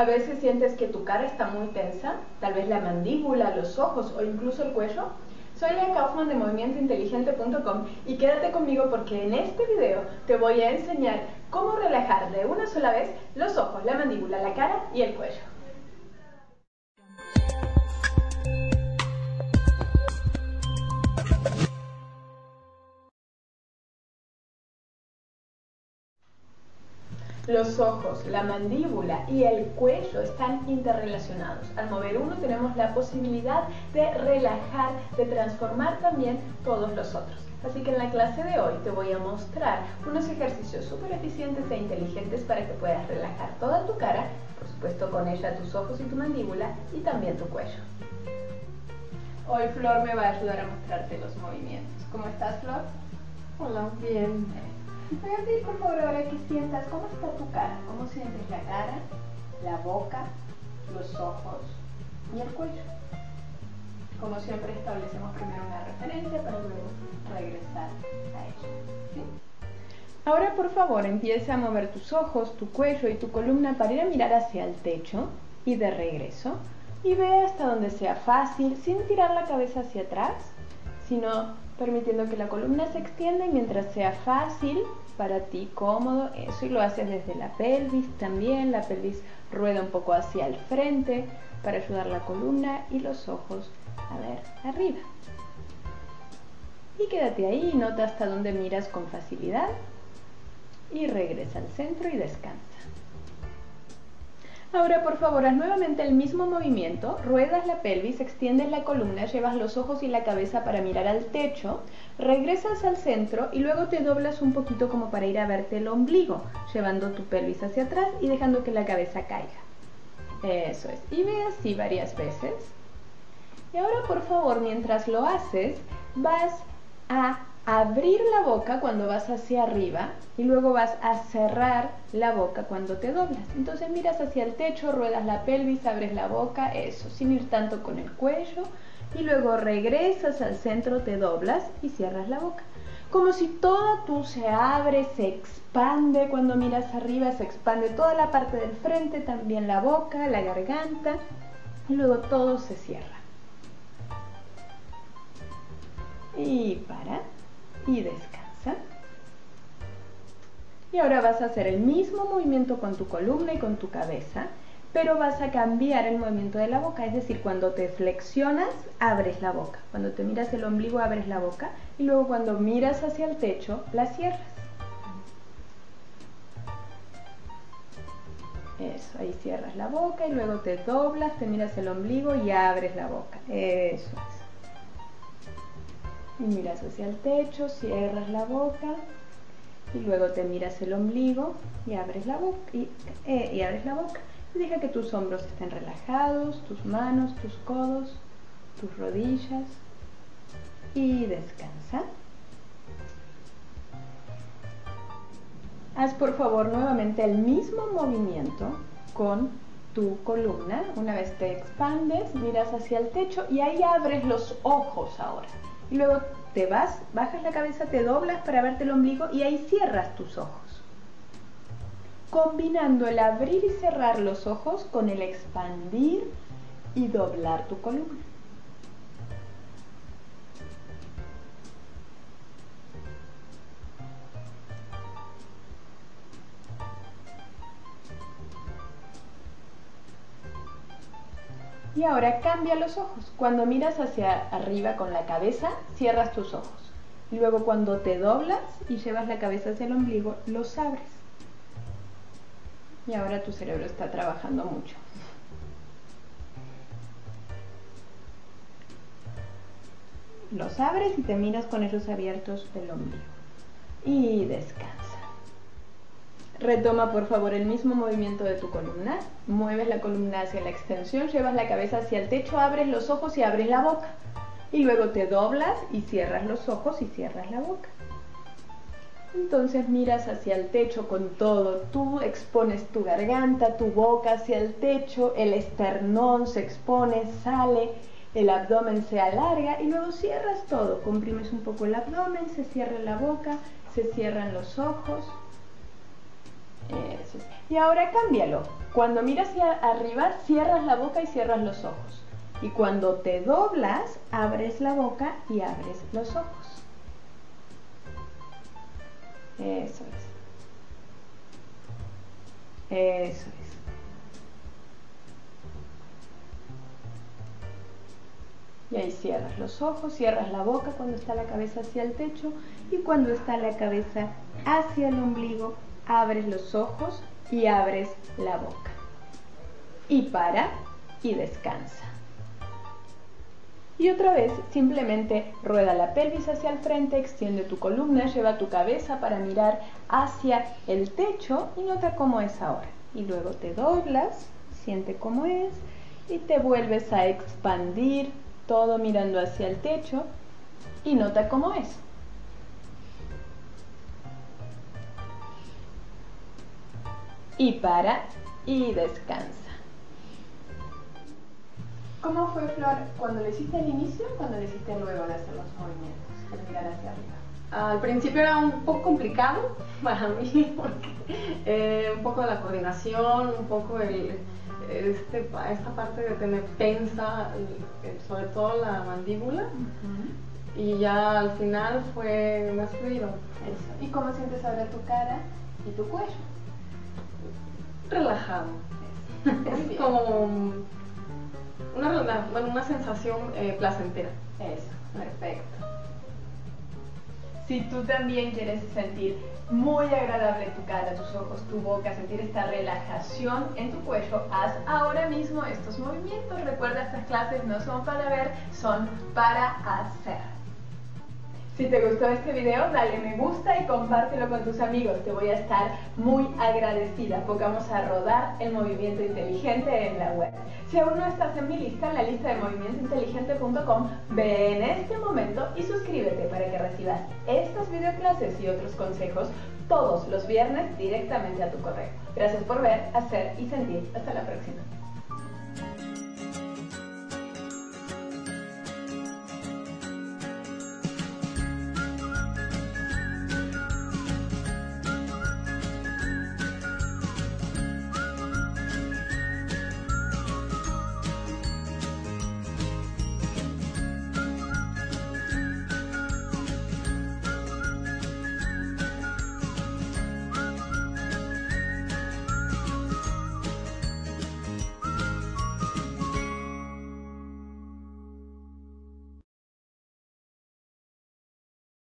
A veces sientes que tu cara está muy tensa, tal vez la mandíbula, los ojos o incluso el cuello. Soy Lea Kaufman de movimientointeligente.com y quédate conmigo porque en este video te voy a enseñar cómo relajar de una sola vez los ojos, la mandíbula, la cara y el cuello. Los ojos, la mandíbula y el cuello están interrelacionados. Al mover uno tenemos la posibilidad de relajar, de transformar también todos los otros. Así que en la clase de hoy te voy a mostrar unos ejercicios súper eficientes e inteligentes para que puedas relajar toda tu cara, por supuesto con ella tus ojos y tu mandíbula y también tu cuello. Hoy Flor me va a ayudar a mostrarte los movimientos. ¿Cómo estás Flor? Hola, bien. Voy a pedir por favor ahora que sientas cómo está tu cara, cómo sientes la cara, la boca, los ojos y el cuello. Como siempre establecemos primero una referencia para luego regresar a ella. Ahora por favor empieza a mover tus ojos, tu cuello y tu columna para ir a mirar hacia el techo y de regreso y ve hasta donde sea fácil sin tirar la cabeza hacia atrás, sino permitiendo que la columna se extienda mientras sea fácil para ti, cómodo, eso y lo haces desde la pelvis también, la pelvis rueda un poco hacia el frente para ayudar la columna y los ojos a ver arriba. Y quédate ahí, nota hasta dónde miras con facilidad y regresa al centro y descansa. Ahora por favor haz nuevamente el mismo movimiento, ruedas la pelvis, extiendes la columna, llevas los ojos y la cabeza para mirar al techo, regresas al centro y luego te doblas un poquito como para ir a verte el ombligo, llevando tu pelvis hacia atrás y dejando que la cabeza caiga. Eso es, y ve así varias veces. Y ahora por favor mientras lo haces vas a abrir la boca cuando vas hacia arriba y luego vas a cerrar la boca cuando te doblas. Entonces miras hacia el techo, ruedas la pelvis, abres la boca, eso, sin ir tanto con el cuello y luego regresas al centro, te doblas y cierras la boca. Como si toda tú se abre, se expande cuando miras arriba, se expande toda la parte del frente, también la boca, la garganta y luego todo se cierra. Y para y descansa. Y ahora vas a hacer el mismo movimiento con tu columna y con tu cabeza, pero vas a cambiar el movimiento de la boca, es decir, cuando te flexionas, abres la boca, cuando te miras el ombligo, abres la boca, y luego cuando miras hacia el techo, la cierras. Eso, ahí cierras la boca y luego te doblas, te miras el ombligo y abres la boca. Eso es y miras hacia el techo, cierras la boca y luego te miras el ombligo y abres la boca y, eh, abres la boca y deja que tus hombros estén relajados, tus manos, tus codos, tus rodillas y descansa. Haz por favor nuevamente el mismo movimiento con tu columna. Una vez te expandes, miras hacia el techo y ahí abres los ojos ahora y luego te vas, bajas la cabeza, te doblas para verte el ombligo y ahí cierras tus ojos. Combinando el abrir y cerrar los ojos con el expandir y doblar tu columna. Y ahora cambia los ojos. Cuando miras hacia arriba con la cabeza, cierras tus ojos. Luego cuando te doblas y llevas la cabeza hacia el ombligo, los abres. Y ahora tu cerebro está trabajando mucho. Los abres y te miras con ellos abiertos del ombligo. Y descansa. Retoma por favor el mismo movimiento de tu columna. Mueves la columna hacia la extensión, llevas la cabeza hacia el techo, abres los ojos y abres la boca. Y luego te doblas y cierras los ojos y cierras la boca. Entonces miras hacia el techo con todo. Tú expones tu garganta, tu boca hacia el techo, el esternón se expone, sale, el abdomen se alarga y luego cierras todo. Comprimes un poco el abdomen, se cierra la boca, se cierran los ojos. Y ahora cámbialo. Cuando miras hacia arriba, cierras la boca y cierras los ojos. Y cuando te doblas, abres la boca y abres los ojos. Eso es. Eso es. Y ahí cierras los ojos, cierras la boca cuando está la cabeza hacia el techo y cuando está la cabeza hacia el ombligo, abres los ojos y abres la boca. Y para y descansa. Y otra vez, simplemente rueda la pelvis hacia el frente, extiende tu columna, lleva tu cabeza para mirar hacia el techo y nota cómo es ahora. Y luego te doblas, siente cómo es y te vuelves a expandir todo mirando hacia el techo y nota cómo es. Y para y descansa. ¿Cómo fue, Flor, cuando lo hiciste al inicio o cuando lo hiciste luego de hacer los movimientos, al mirar hacia arriba? Al principio era un poco complicado para mí, porque eh, un poco de la coordinación, un poco el, este, esta parte de tener tensa, sobre todo la mandíbula, y ya al final fue más fluido. Eso. ¿Y cómo sientes ahora tu cara y tu cuello? Relajado. Es como una, bueno, una sensación eh, placentera. Eso, perfecto. Si tú también quieres sentir muy agradable tu cara, tus ojos, tu boca, sentir esta relajación en tu cuello, haz ahora mismo estos movimientos. Recuerda, estas clases no son para ver, son para hacer. Si te gustó este video, dale me gusta y compártelo con tus amigos. Te voy a estar muy agradecida porque vamos a rodar el movimiento inteligente en la web. Si aún no estás en mi lista, en la lista de movimientointeligente.com, ve en este momento y suscríbete para que recibas estas videoclases y otros consejos todos los viernes directamente a tu correo. Gracias por ver, hacer y sentir. Hasta la próxima.